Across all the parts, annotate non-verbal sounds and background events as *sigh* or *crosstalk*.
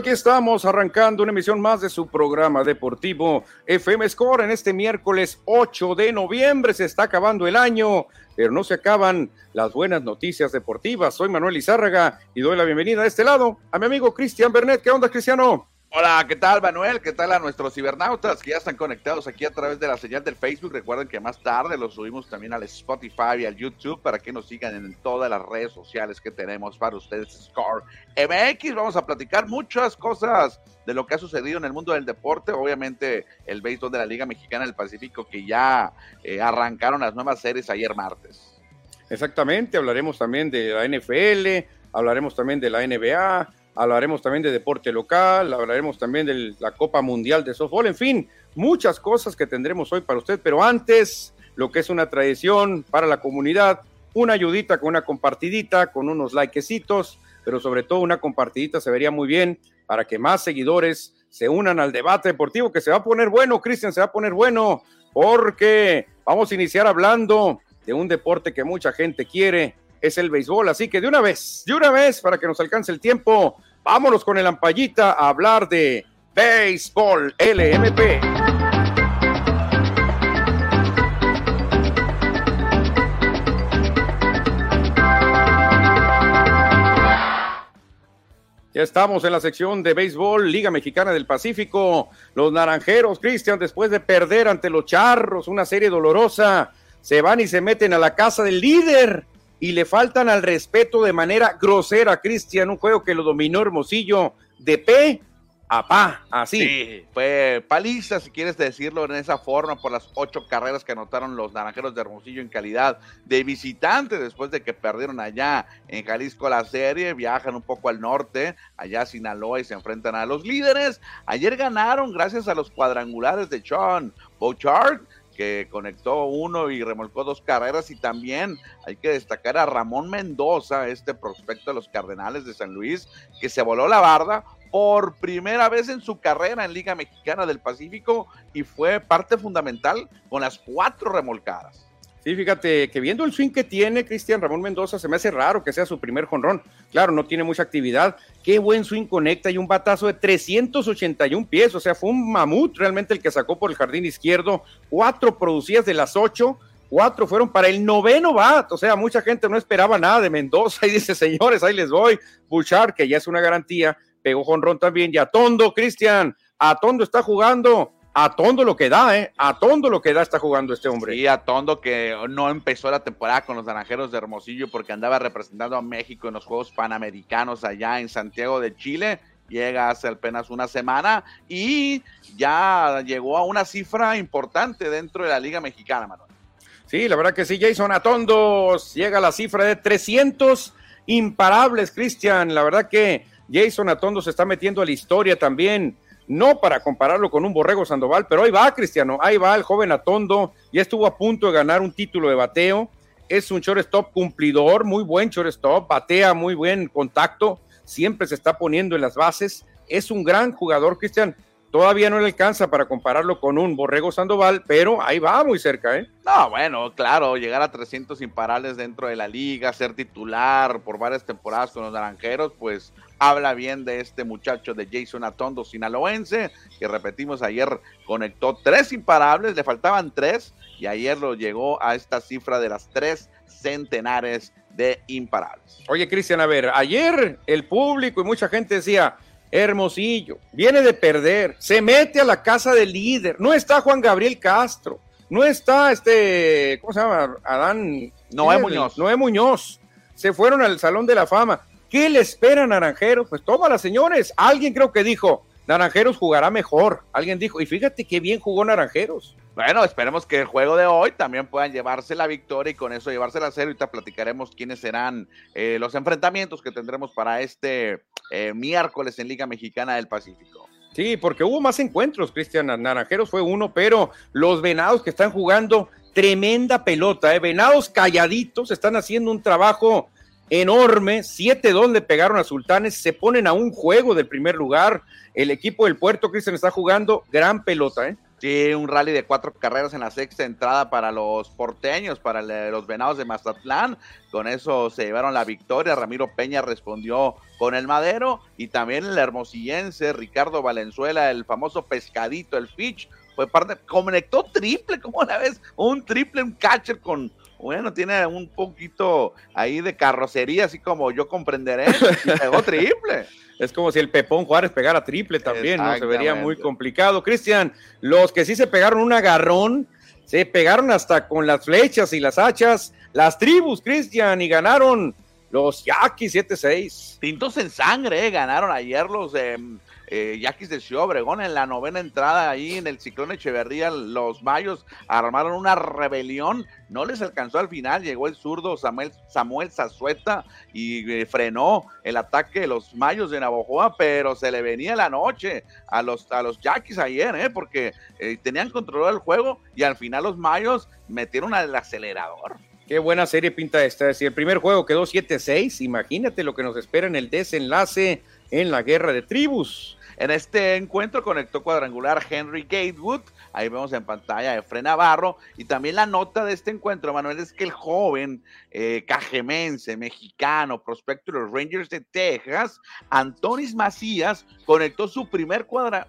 Aquí estamos arrancando una emisión más de su programa deportivo FM Score en este miércoles 8 de noviembre. Se está acabando el año, pero no se acaban las buenas noticias deportivas. Soy Manuel Izárraga y doy la bienvenida a este lado a mi amigo Cristian Bernet. ¿Qué onda, Cristiano? Hola, ¿qué tal Manuel? ¿Qué tal a nuestros cibernautas que ya están conectados aquí a través de la señal del Facebook? Recuerden que más tarde los subimos también al Spotify y al YouTube para que nos sigan en todas las redes sociales que tenemos para ustedes. Score MX, vamos a platicar muchas cosas de lo que ha sucedido en el mundo del deporte. Obviamente el béisbol de la Liga Mexicana del Pacífico que ya eh, arrancaron las nuevas series ayer martes. Exactamente, hablaremos también de la NFL, hablaremos también de la NBA hablaremos también de deporte local, hablaremos también de la Copa Mundial de Softball, en fin, muchas cosas que tendremos hoy para usted, pero antes, lo que es una tradición para la comunidad, una ayudita con una compartidita, con unos likecitos, pero sobre todo una compartidita se vería muy bien para que más seguidores se unan al debate deportivo que se va a poner bueno, Cristian, se va a poner bueno, porque vamos a iniciar hablando de un deporte que mucha gente quiere, es el béisbol. Así que de una vez, de una vez, para que nos alcance el tiempo, vámonos con el ampallita a hablar de béisbol LMP. Ya estamos en la sección de béisbol, Liga Mexicana del Pacífico. Los naranjeros, Cristian, después de perder ante los charros, una serie dolorosa, se van y se meten a la casa del líder y le faltan al respeto de manera grosera, Cristian, un juego que lo dominó Hermosillo de P a pa, así. Sí, fue paliza, si quieres decirlo en esa forma, por las ocho carreras que anotaron los naranjeros de Hermosillo en calidad de visitante, después de que perdieron allá en Jalisco la serie, viajan un poco al norte, allá Sinaloa y se enfrentan a los líderes. Ayer ganaron gracias a los cuadrangulares de Sean Bouchard, que conectó uno y remolcó dos carreras y también hay que destacar a Ramón Mendoza, este prospecto de los Cardenales de San Luis, que se voló la barda por primera vez en su carrera en Liga Mexicana del Pacífico y fue parte fundamental con las cuatro remolcadas. Sí, fíjate que viendo el swing que tiene Cristian Ramón Mendoza, se me hace raro que sea su primer jonrón. Claro, no tiene mucha actividad. Qué buen swing conecta y un batazo de 381 pies. O sea, fue un mamut realmente el que sacó por el jardín izquierdo. Cuatro producidas de las ocho, cuatro fueron para el noveno bat. O sea, mucha gente no esperaba nada de Mendoza *laughs* y dice, señores, ahí les voy. Bouchard, que ya es una garantía, pegó jonrón también. Y a Tondo, Cristian, a Tondo está jugando a Tondo lo que da, ¿eh? A Tondo lo que da está jugando este hombre. Sí, a Tondo que no empezó la temporada con los Naranjeros de Hermosillo porque andaba representando a México en los Juegos Panamericanos allá en Santiago de Chile. Llega hace apenas una semana y ya llegó a una cifra importante dentro de la Liga Mexicana, Manuel. Sí, la verdad que sí, Jason Atondo llega a la cifra de 300 imparables, Cristian. La verdad que Jason Atondo se está metiendo a la historia también no para compararlo con un Borrego Sandoval, pero ahí va Cristiano, ahí va el joven Atondo, ya estuvo a punto de ganar un título de bateo, es un shortstop cumplidor, muy buen shortstop, batea muy buen contacto, siempre se está poniendo en las bases, es un gran jugador, Cristian, Todavía no le alcanza para compararlo con un Borrego Sandoval, pero ahí va muy cerca, ¿eh? No, bueno, claro, llegar a 300 imparables dentro de la liga, ser titular por varias temporadas con los Naranjeros, pues habla bien de este muchacho de Jason Atondo, sinaloense, que repetimos ayer conectó tres imparables, le faltaban tres, y ayer lo llegó a esta cifra de las tres centenares de imparables. Oye, Cristian, a ver, ayer el público y mucha gente decía, Hermosillo, viene de perder, se mete a la casa del líder, no está Juan Gabriel Castro, no está este, ¿cómo se llama? Adán Noé Muñoz. Noé Muñoz. Se fueron al Salón de la Fama. ¿Qué le espera Naranjeros? Pues las señores. Alguien creo que dijo, Naranjeros jugará mejor. Alguien dijo, y fíjate qué bien jugó Naranjeros. Bueno, esperemos que el juego de hoy también puedan llevarse la victoria y con eso llevarse la cero. Ahorita platicaremos quiénes serán eh, los enfrentamientos que tendremos para este eh, miércoles en Liga Mexicana del Pacífico. Sí, porque hubo más encuentros, Cristian Naranjeros fue uno, pero los venados que están jugando tremenda pelota, ¿eh? venados calladitos, están haciendo un trabajo enorme, 7-2 le pegaron a Sultanes, se ponen a un juego del primer lugar, el equipo del Puerto, Cristian, está jugando gran pelota, ¿eh? Sí, un rally de cuatro carreras en la sexta entrada para los porteños, para los venados de Mazatlán. Con eso se llevaron la victoria. Ramiro Peña respondió con el madero y también el hermosillense Ricardo Valenzuela, el famoso pescadito, el Fitch, fue parte, conectó triple, como una vez, un triple, un catcher con, bueno, tiene un poquito ahí de carrocería, así como yo comprenderé, y pegó *laughs* triple. Es como si el Pepón Juárez pegara triple también, ¿no? Se vería muy complicado. Cristian, los que sí se pegaron un agarrón, se pegaron hasta con las flechas y las hachas, las tribus, Cristian, y ganaron los Yaquis 7-6. Tintos en sangre, ¿eh? ganaron ayer los eh, eh, Yaquis de Obregón en la novena entrada ahí en el Ciclón Echeverría. Los Mayos armaron una rebelión, no les alcanzó al final. Llegó el zurdo Samuel, Samuel Zazueta y eh, frenó el ataque de los Mayos de Navojoa, pero se le venía la noche a los, a los Yaquis ayer, ¿eh? porque eh, tenían controlado el juego y al final los Mayos metieron al acelerador. Qué buena serie pinta esta. Si el primer juego quedó 7-6, imagínate lo que nos espera en el desenlace en la guerra de tribus. En este encuentro conectó cuadrangular Henry Gatewood, ahí vemos en pantalla Efre Navarro, y también la nota de este encuentro, Manuel, es que el joven eh, cajemense, mexicano, prospecto de los Rangers de Texas, Antonis Macías, conectó su primer cuadra,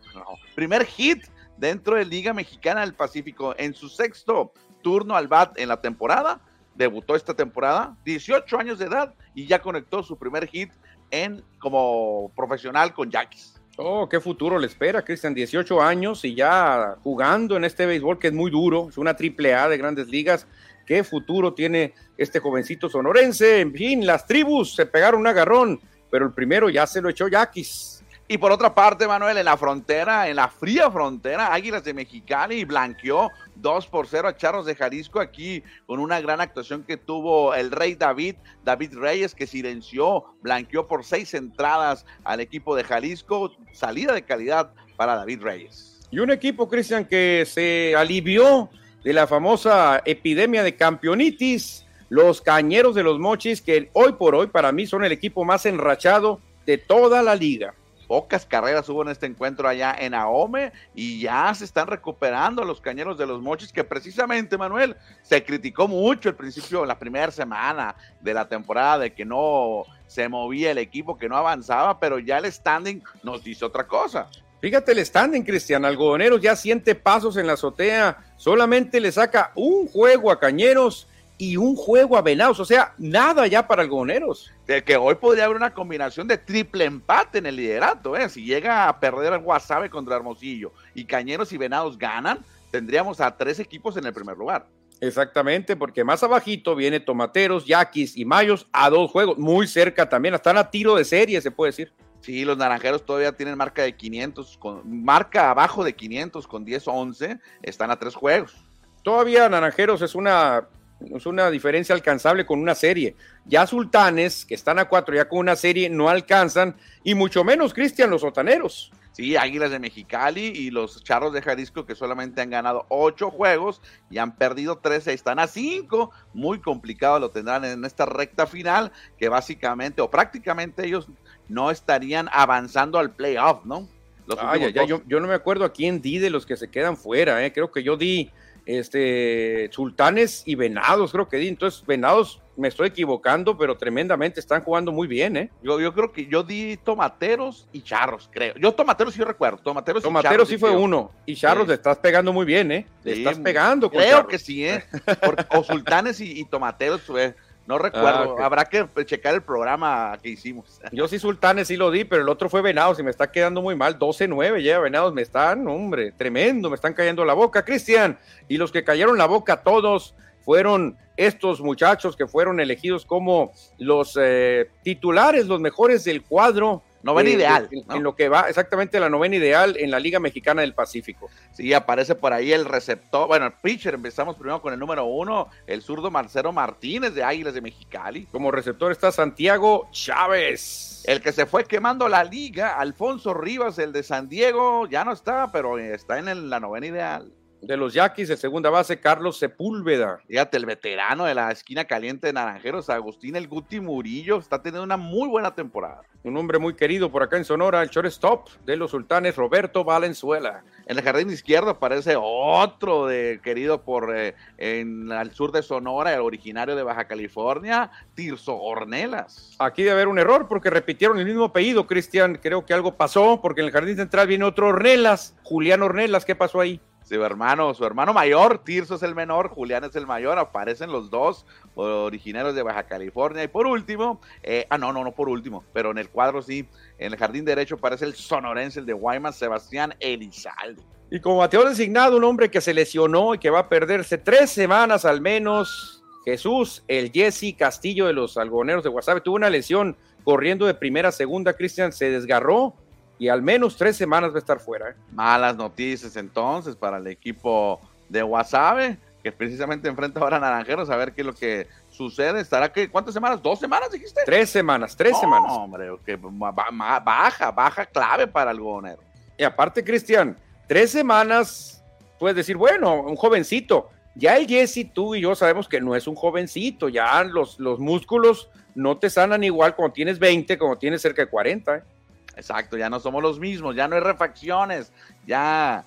primer hit dentro de Liga Mexicana del Pacífico en su sexto turno al bat en la temporada. Debutó esta temporada, 18 años de edad, y ya conectó su primer hit en como profesional con Yaquis. Oh, qué futuro le espera, Cristian, 18 años y ya jugando en este béisbol que es muy duro, es una triple A de grandes ligas. ¿Qué futuro tiene este jovencito sonorense? En fin, las tribus se pegaron un agarrón, pero el primero ya se lo echó Yaquis. Y por otra parte, Manuel, en la frontera, en la fría frontera, Águilas de Mexicali blanqueó 2 por 0 a Charros de Jalisco aquí con una gran actuación que tuvo el rey David, David Reyes, que silenció, blanqueó por seis entradas al equipo de Jalisco, salida de calidad para David Reyes. Y un equipo, Cristian, que se alivió de la famosa epidemia de campeonitis, los Cañeros de los Mochis, que hoy por hoy para mí son el equipo más enrachado de toda la liga pocas carreras hubo en este encuentro allá en Ahome y ya se están recuperando los cañeros de los mochis que precisamente Manuel se criticó mucho al principio, la primera semana de la temporada de que no se movía el equipo, que no avanzaba, pero ya el standing nos dice otra cosa. Fíjate el standing, Cristian. Algodoneros ya siente pasos en la azotea. Solamente le saca un juego a Cañeros y un juego a Venados, o sea, nada ya para algodoneros. De que hoy podría haber una combinación de triple empate en el liderato, ¿eh? Si llega a perder el Guasave contra Hermosillo y Cañeros y Venados ganan, tendríamos a tres equipos en el primer lugar. Exactamente, porque más abajito viene Tomateros, Yaquis y Mayos a dos juegos, muy cerca también, están a tiro de serie, se puede decir. Sí, los naranjeros todavía tienen marca de 500, con, marca abajo de 500 con 10-11, están a tres juegos. Todavía Naranjeros es una es una diferencia alcanzable con una serie. Ya Sultanes, que están a cuatro ya con una serie, no alcanzan, y mucho menos Cristian, los sotaneros. Sí, Águilas de Mexicali y los Charros de Jalisco que solamente han ganado ocho juegos y han perdido 13, están a cinco. Muy complicado lo tendrán en esta recta final, que básicamente o prácticamente ellos no estarían avanzando al playoff, ¿no? yo, yo, no me acuerdo a quién di de los que se quedan fuera, ¿eh? creo que yo di este, sultanes y venados, creo que di. Entonces, venados, me estoy equivocando, pero tremendamente están jugando muy bien, ¿eh? Yo, yo creo que yo di tomateros y charros, creo. Yo tomateros sí recuerdo, tomateros, tomateros sí fue uno, y charros le estás pegando muy bien, ¿eh? Le estás pegando. creo que sí, ¿eh? *laughs* o sultanes y, y tomateros, pues no recuerdo, ah, habrá que checar el programa que hicimos. *laughs* Yo sí Sultanes sí lo di, pero el otro fue Venados y me está quedando muy mal. 12-9 ya Venados, me están, hombre, tremendo, me están cayendo la boca, Cristian. Y los que cayeron la boca todos fueron estos muchachos que fueron elegidos como los eh, titulares, los mejores del cuadro Novena eh, ideal. En, lo que va exactamente la novena ideal en la Liga Mexicana del Pacífico. Sí, aparece por ahí el receptor, bueno, el pitcher, empezamos primero con el número uno, el zurdo Marcelo Martínez de Águilas de Mexicali. Como receptor está Santiago Chávez. El que se fue quemando la liga, Alfonso Rivas, el de San Diego, ya no está, pero está en la novena ideal. De los Yaquis, de segunda base, Carlos Sepúlveda. Fíjate, el veterano de la esquina caliente de Naranjeros, Agustín El Guti Murillo, está teniendo una muy buena temporada. Un hombre muy querido por acá en Sonora, el shortstop de los sultanes, Roberto Valenzuela. En el jardín izquierdo aparece otro de, querido por eh, en el sur de Sonora, el originario de Baja California, Tirso Ornelas. Aquí debe haber un error porque repitieron el mismo apellido, Cristian. Creo que algo pasó porque en el jardín central viene otro Ornelas, Julián Ornelas. ¿Qué pasó ahí? Su hermano, su hermano mayor, Tirso es el menor, Julián es el mayor, aparecen los dos originarios de Baja California. Y por último, eh, ah, no, no, no por último, pero en el cuadro sí, en el jardín derecho aparece el sonorense, el de Guaymas, Sebastián Elizalde. Y como bateador designado, un hombre que se lesionó y que va a perderse tres semanas al menos, Jesús, el Jesse Castillo de los algoneros de Guasave, tuvo una lesión corriendo de primera a segunda, Cristian se desgarró y al menos tres semanas va a estar fuera. ¿eh? Malas noticias entonces para el equipo de Guasave, que precisamente enfrenta ahora a Naranjeros, a ver qué es lo que sucede. ¿Estará que cuántas semanas? ¿Dos semanas dijiste? Tres semanas, tres semanas. hombre, que baja, baja clave para el algodonero. Y aparte, Cristian, tres semanas, puedes decir, bueno, un jovencito. Ya el Jesse, tú y yo sabemos que no es un jovencito, ya los, los músculos no te sanan igual cuando tienes 20, como tienes cerca de 40. ¿eh? Exacto, ya no somos los mismos, ya no hay refacciones, ya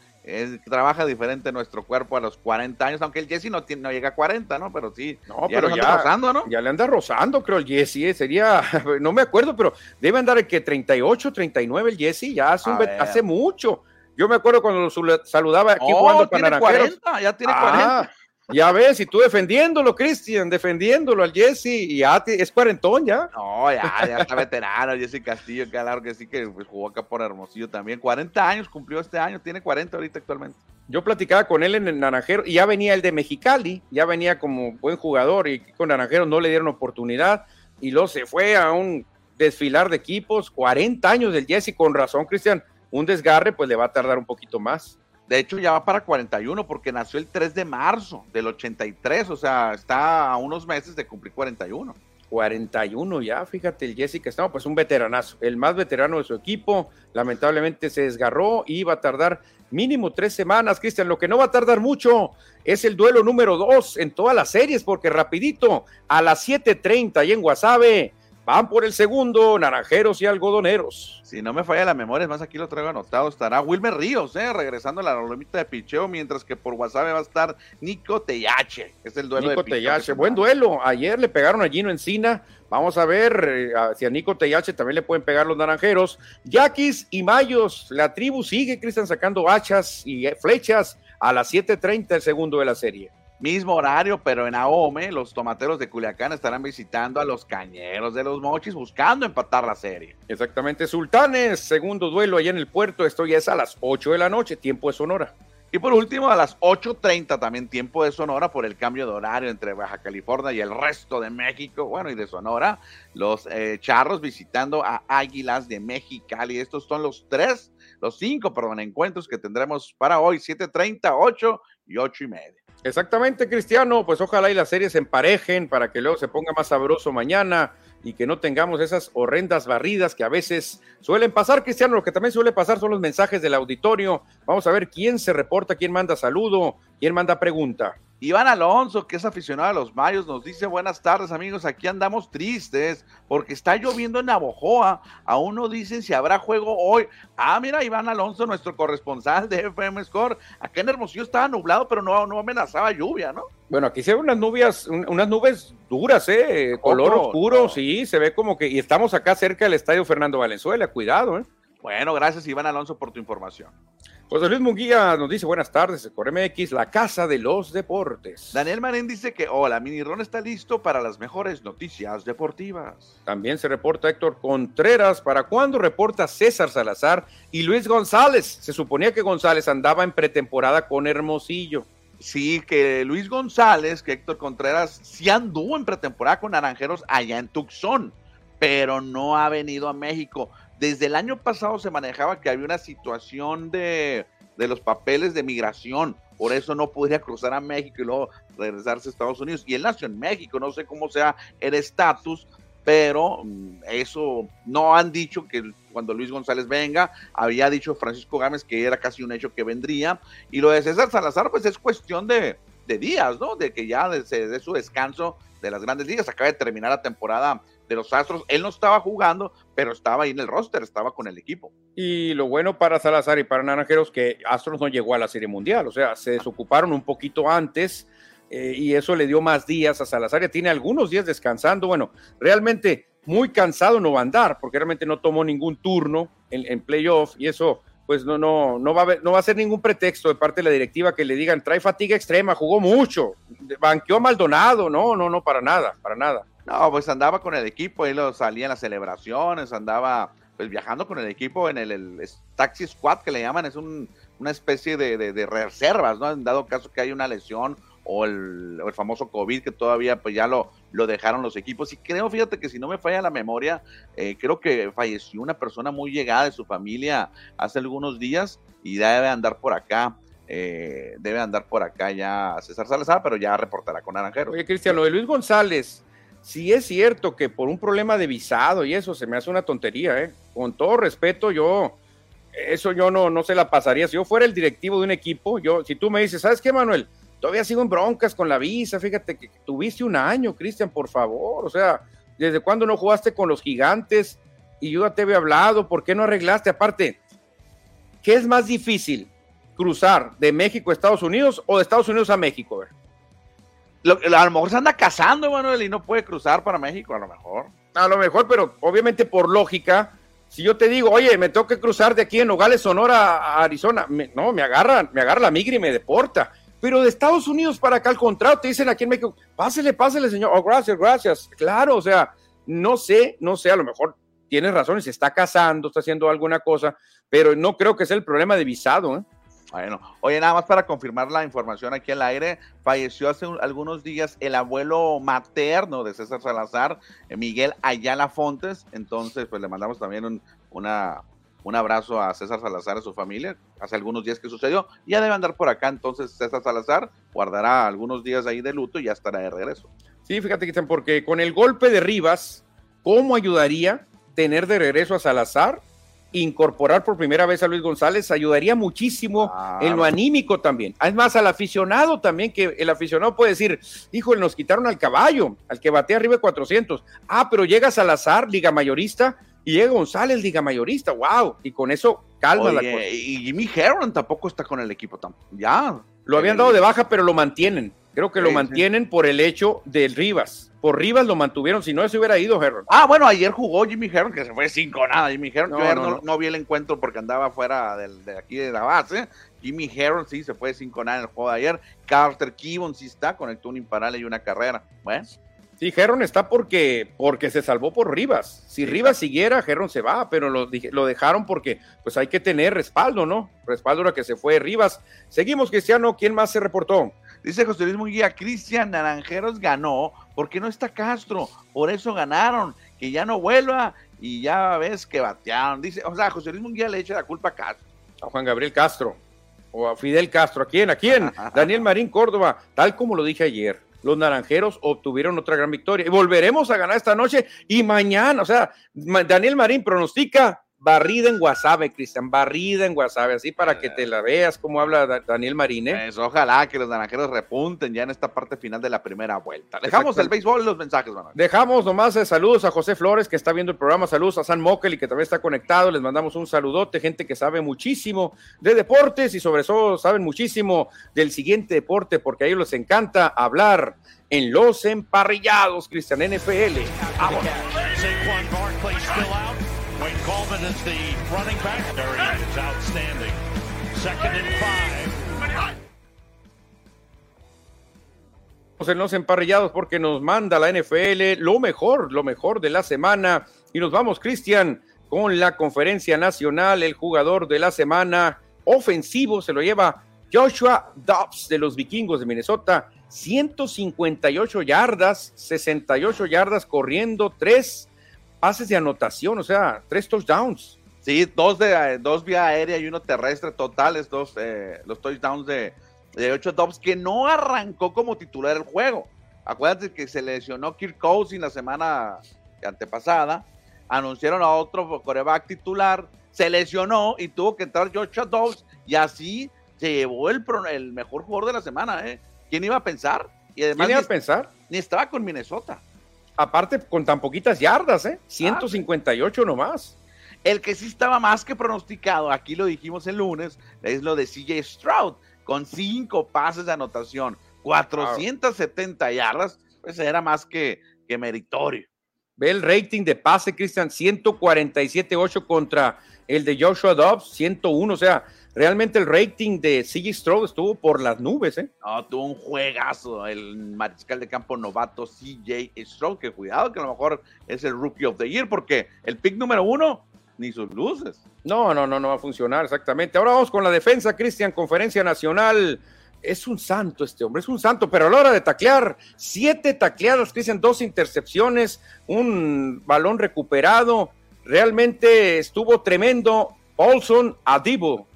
trabaja diferente nuestro cuerpo a los 40 años, aunque el Jesse no, no llega a 40, ¿no? Pero sí, no, ya pero ya, rozando, ¿no? Ya le anda rozando, creo, el Jesse, eh, sería, *laughs* no me acuerdo, pero debe andar el que 38, 39 el Jesse, ya hace, hace mucho. Yo me acuerdo cuando lo saludaba aquí jugando para 40, ya tiene 40. Ya ves, y tú defendiéndolo, Cristian, defendiéndolo al Jesse, y ya es cuarentón ya. No, ya, ya está veterano, *laughs* Jesse Castillo, claro que sí que pues, jugó acá por Hermosillo también. 40 años cumplió este año, tiene 40 ahorita actualmente. Yo platicaba con él en el Naranjero, y ya venía el de Mexicali, ya venía como buen jugador, y con Naranjero no le dieron oportunidad, y luego se fue a un desfilar de equipos, 40 años del Jesse, con razón, Cristian, un desgarre, pues le va a tardar un poquito más. De hecho, ya va para 41 porque nació el 3 de marzo del 83, o sea, está a unos meses de cumplir 41. 41 ya, fíjate, el Jessica estaba pues un veteranazo, el más veterano de su equipo, lamentablemente se desgarró y va a tardar mínimo tres semanas, Cristian, lo que no va a tardar mucho es el duelo número dos en todas las series, porque rapidito, a las 7.30 y en Guasave, Van por el segundo, naranjeros y algodoneros. Si no me falla la memoria, es más, aquí lo traigo anotado. Estará Wilmer Ríos, eh, regresando a la lomita de picheo, mientras que por WhatsApp va a estar Nico Tellache. Es el duelo Nico de Tellache, buen duelo. Ayer le pegaron a Gino Encina. Vamos a ver eh, si a Nico Tellache también le pueden pegar los naranjeros. Yaquis y Mayos, la tribu sigue, Cristian, sacando hachas y eh, flechas a las 7:30 el segundo de la serie. Mismo horario, pero en Ahome, los tomateros de Culiacán estarán visitando a los cañeros de los mochis buscando empatar la serie. Exactamente, Sultanes, segundo duelo allá en el puerto. Esto ya es a las 8 de la noche, tiempo de Sonora. Y por último, a las 8.30 también tiempo de Sonora por el cambio de horario entre Baja California y el resto de México, bueno, y de Sonora, los eh, charros visitando a Águilas de Mexicali. Estos son los tres, los cinco, perdón, encuentros que tendremos para hoy, 7.30, 8 y 8 y media. Exactamente, Cristiano. Pues ojalá y las series se emparejen para que luego se ponga más sabroso mañana y que no tengamos esas horrendas barridas que a veces suelen pasar, Cristiano. Lo que también suele pasar son los mensajes del auditorio. Vamos a ver quién se reporta, quién manda saludo, quién manda pregunta. Iván Alonso, que es aficionado a los Mayos, nos dice buenas tardes amigos, aquí andamos tristes porque está lloviendo en Navojoa, aún no dicen si habrá juego hoy. Ah, mira, Iván Alonso, nuestro corresponsal de FM Score, acá en Hermosillo estaba nublado, pero no, no amenazaba lluvia, ¿no? Bueno, aquí se ven unas nubes, unas nubes duras, ¿eh? Color oscuro, sí, se ve como que, y estamos acá cerca del Estadio Fernando Valenzuela, cuidado, ¿eh? Bueno, gracias Iván Alonso por tu información. José Luis Munguía nos dice buenas tardes, MX, la casa de los deportes. Daniel Marín dice que hola, Mini Ron está listo para las mejores noticias deportivas. También se reporta Héctor Contreras, ¿para cuándo reporta César Salazar y Luis González? Se suponía que González andaba en pretemporada con Hermosillo. Sí, que Luis González, que Héctor Contreras sí anduvo en pretemporada con Naranjeros allá en Tucson, pero no ha venido a México. Desde el año pasado se manejaba que había una situación de, los papeles de migración, por eso no podría cruzar a México y luego regresarse a Estados Unidos. Y él nació en México, no sé cómo sea el estatus, pero mm, eso no han dicho que cuando Luis González venga, había dicho Francisco Gámez que era casi un hecho que vendría, y lo de César Salazar, pues es cuestión de, días, ¿no? De que ya se dé su descanso de las grandes ligas, acaba de terminar la temporada de los Astros, él no estaba jugando, pero estaba ahí en el roster, estaba con el equipo. Y lo bueno para Salazar y para Naranjeros que Astros no llegó a la Serie Mundial, o sea, se desocuparon un poquito antes, eh, y eso le dio más días a Salazar, ya tiene algunos días descansando, bueno, realmente muy cansado no va a andar, porque realmente no tomó ningún turno en, en playoff y eso pues no, no, no, va a no va a ser ningún pretexto de parte de la directiva que le digan trae fatiga extrema, jugó mucho, banqueó Maldonado, no, no, no, para nada, para nada. No, pues andaba con el equipo, él salía en las celebraciones, andaba pues viajando con el equipo en el, taxi squad que le llaman, es una especie de, reservas, ¿no? En dado caso que hay una lesión o el, famoso COVID que todavía pues ya lo, lo dejaron los equipos. Y creo, fíjate que si no me falla la memoria, eh, creo que falleció una persona muy llegada de su familia hace algunos días y debe andar por acá. Eh, debe andar por acá ya César Salazar, pero ya reportará con Naranjero. Oye, Cristian, lo de Luis González, si es cierto que por un problema de visado y eso se me hace una tontería, ¿eh? Con todo respeto, yo, eso yo no, no se la pasaría. Si yo fuera el directivo de un equipo, yo, si tú me dices, ¿sabes qué, Manuel? todavía sigo en broncas con la visa, fíjate que tuviste un año, Cristian, por favor, o sea, ¿desde cuándo no jugaste con los gigantes? Y yo ya te había hablado, ¿por qué no arreglaste? Aparte, ¿qué es más difícil? ¿Cruzar de México a Estados Unidos o de Estados Unidos a México? A, a lo mejor se anda casando, Manuel, y no puede cruzar para México, a lo mejor. A lo mejor, pero obviamente por lógica, si yo te digo, oye, me tengo que cruzar de aquí en Nogales, Sonora a Arizona, no, me agarra, me agarra la migra y me deporta. Pero de Estados Unidos para acá, al contrario, te dicen aquí en México, pásele, pásele, señor. Oh, gracias, gracias. Claro, o sea, no sé, no sé, a lo mejor tiene razón, se está casando, está haciendo alguna cosa, pero no creo que sea el problema de visado. ¿eh? Bueno, oye, nada más para confirmar la información aquí al aire, falleció hace algunos días el abuelo materno de César Salazar, eh, Miguel Ayala Fontes, entonces pues le mandamos también una, un abrazo a César Salazar, a su familia, hace algunos días que sucedió. Ya debe andar por acá, entonces César Salazar guardará algunos días ahí de luto y ya estará de regreso. Sí, fíjate, que porque con el golpe de Rivas, ¿cómo ayudaría tener de regreso a Salazar? Incorporar por primera vez a Luis González ayudaría muchísimo en lo anímico también. Además, al aficionado también, que el aficionado puede decir, híjole, nos quitaron al caballo, al que batea arriba de 400. Ah, pero llega Salazar, liga mayorista, y llega González, liga mayorista, wow, y con eso calma la cosa. Y Jimmy Herron tampoco está con el equipo, ya. Lo habían dado de baja, pero lo mantienen. Creo que lo mantienen por el hecho del Rivas. Por Rivas lo mantuvieron, si no se hubiera ido Herron. Ah, bueno, ayer jugó Jimmy Herron, que se fue cinco nada. Jimmy Herron, no, no, vi el encuentro porque andaba fuera de aquí de la base. Jimmy Herron sí se fue cinco nada en el juego de ayer. Carter Kibon sí está, conectó un imparable y una carrera. Bueno. Sí, Herron está porque, porque se salvó por Rivas. Si Rivas siguiera, Herron se va, pero lo, lo, dejaron porque pues hay que tener respaldo, ¿no? Respaldo ahora que se fue Rivas. Seguimos, Cristiano. ¿Quién más se reportó? Dice José Luis Munguía, Cristian Naranjeros ganó porque no está Castro, por eso ganaron, que ya no vuelva y ya ves que batearon. Dice, o sea, José Luis Munguía le echa la culpa a Castro. A Juan Gabriel Castro o a Fidel Castro. ¿A quién? ¿A quién? *laughs* Daniel Marín Córdoba, tal como lo dije ayer los naranjeros obtuvieron otra gran victoria. Y volveremos a ganar esta noche y mañana, o sea, Daniel Marín pronostica barrida en Guasave, Cristian, barrida en Guasave, así para que te la veas cómo habla Daniel Marín. ¿eh? Pues, ojalá que los naranjeros repunten ya en esta parte final de la primera vuelta. Dejamos el béisbol y los mensajes, Manuel. Dejamos nomás eh, saludos a José Flores, que está viendo el programa, saludos a San Mokel y que también está conectado, les mandamos un saludote, gente que sabe muchísimo de deportes y sobre todo saben muchísimo del siguiente deporte, porque a ellos les encanta hablar en los emparrillados, Cristian NFL. En los emparrillados porque nos manda la NFL lo mejor, lo mejor de la semana. Y nos vamos, Cristian, con la conferencia nacional. El jugador de la semana ofensivo se lo lleva Joshua Dobbs de los vikingos de Minnesota. 158 yardas, 68 yardas corriendo, tres pases de anotación, o sea, tres touchdowns. Sí, dos, de, dos vía aérea y uno terrestre totales, dos, eh, los touchdowns de, de 8 Dobbs, que no arrancó como titular el juego. Acuérdate que se lesionó Kirk Cousins la semana antepasada, anunciaron a otro coreback titular, se lesionó y tuvo que entrar Joshua Dobbs y así se llevó el, el mejor jugador de la semana. ¿eh? ¿Quién iba a pensar? Y además, ¿Quién iba a pensar? Ni estaba con Minnesota. Aparte, con tan poquitas yardas, ¿eh? 158 nomás. El que sí estaba más que pronosticado, aquí lo dijimos el lunes, es lo de CJ Stroud, con cinco pases de anotación, 470 yardas, pues era más que, que meritorio. Ve el rating de pase, Cristian, 147.8 contra el de Joshua Dobbs, 101. O sea, realmente el rating de CJ Stroud estuvo por las nubes, ¿eh? No, tuvo un juegazo el mariscal de campo novato CJ Stroud, que cuidado, que a lo mejor es el Rookie of the Year, porque el pick número uno, ni sus luces. No, no, no, no va a funcionar, exactamente. Ahora vamos con la defensa, Cristian, Conferencia Nacional es un santo este hombre, es un santo, pero a la hora de taclear, siete tacleadas, Cristian, dos intercepciones, un balón recuperado, realmente estuvo tremendo. Olson Adibo.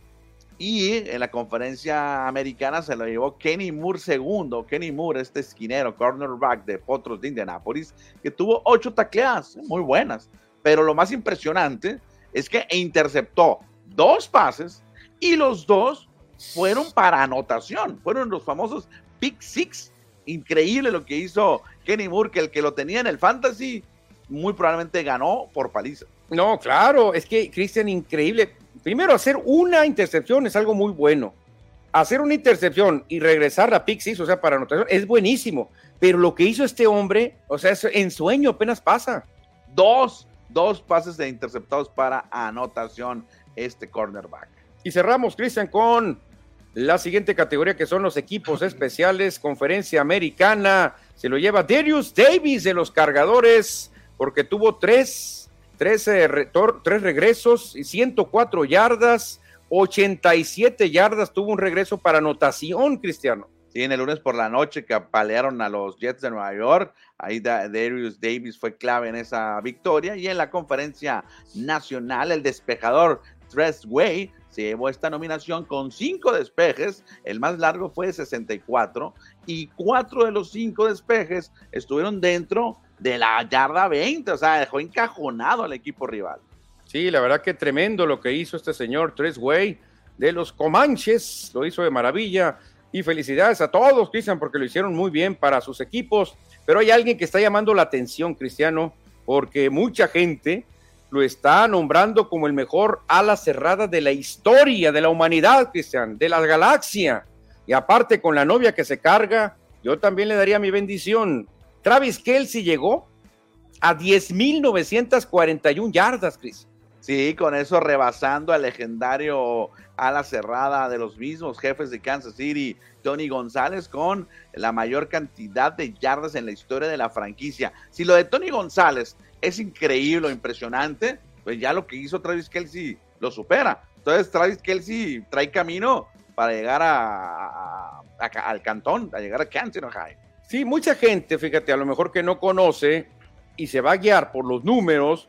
Y en la conferencia americana se lo llevó Kenny Moore segundo. Kenny Moore, este esquinero, cornerback de Potros de Indianapolis, que tuvo ocho tacleadas, muy buenas. Pero lo más impresionante es que interceptó dos pases y los dos fueron para anotación, fueron los famosos Pick Six. Increíble lo que hizo Kenny Moore, que el que lo tenía en el Fantasy muy probablemente ganó por paliza. No, claro, es que Cristian, increíble. Primero, hacer una intercepción es algo muy bueno. Hacer una intercepción y regresar a six, o sea, para anotación, es buenísimo. Pero lo que hizo este hombre, o sea, en sueño apenas pasa. Dos, dos pases de interceptados para anotación este cornerback. Y cerramos, Cristian, con la siguiente categoría que son los equipos *laughs* especiales, conferencia americana, se lo lleva Darius Davis de los cargadores, porque tuvo tres, tres, eh, tres regresos y 104 yardas, 87 yardas, tuvo un regreso para anotación, Cristiano. Sí, en el lunes por la noche que apalearon a los Jets de Nueva York, ahí Darius Davis fue clave en esa victoria y en la conferencia nacional el despejador Tres Way se llevó esta nominación con cinco despejes, el más largo fue de 64 y cuatro de los cinco despejes estuvieron dentro de la yarda 20, o sea, dejó encajonado al equipo rival. Sí, la verdad que tremendo lo que hizo este señor Way de los Comanches, lo hizo de maravilla y felicidades a todos, Cristian, porque lo hicieron muy bien para sus equipos, pero hay alguien que está llamando la atención, Cristiano, porque mucha gente lo está nombrando como el mejor ala cerrada de la historia de la humanidad, Cristian, de la galaxia. Y aparte con la novia que se carga, yo también le daría mi bendición. Travis Kelsey llegó a 10.941 yardas, Chris. Sí, con eso rebasando al legendario ala cerrada de los mismos jefes de Kansas City, Tony González, con la mayor cantidad de yardas en la historia de la franquicia. Si lo de Tony González es increíble, impresionante, pues ya lo que hizo Travis Kelsey lo supera. Entonces Travis Kelsey trae camino para llegar a, al cantón, a llegar a Kansas High. Sí, mucha gente, fíjate, a lo mejor que no conoce y se va a guiar por los números,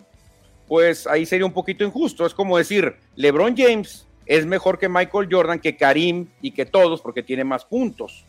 pues ahí sería un poquito injusto. Es como decir, LeBron James es mejor que Michael Jordan, que Karim y que todos porque tiene más puntos.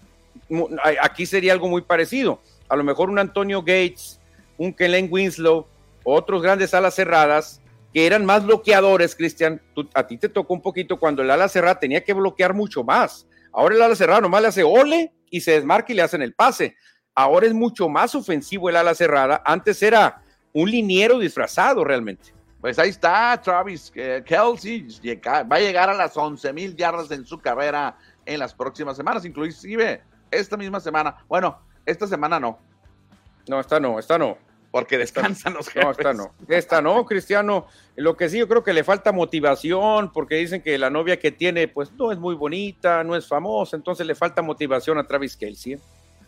Aquí sería algo muy parecido. A lo mejor un Antonio Gates un Kellen Winslow, otros grandes alas cerradas que eran más bloqueadores, Cristian. A ti te tocó un poquito cuando el ala cerrada tenía que bloquear mucho más. Ahora el ala cerrada nomás le hace ole y se desmarca y le hacen el pase. Ahora es mucho más ofensivo el ala cerrada. Antes era un liniero disfrazado realmente. Pues ahí está Travis eh, Kelsey. Va a llegar a las 11 mil yardas en su carrera en las próximas semanas, inclusive esta misma semana. Bueno, esta semana no. No, esta no, esta no porque descansan los jefes. No, esta no. Esta no, Cristiano. Lo que sí, yo creo que le falta motivación, porque dicen que la novia que tiene, pues no es muy bonita, no es famosa, entonces le falta motivación a Travis Kelsey. ¿eh?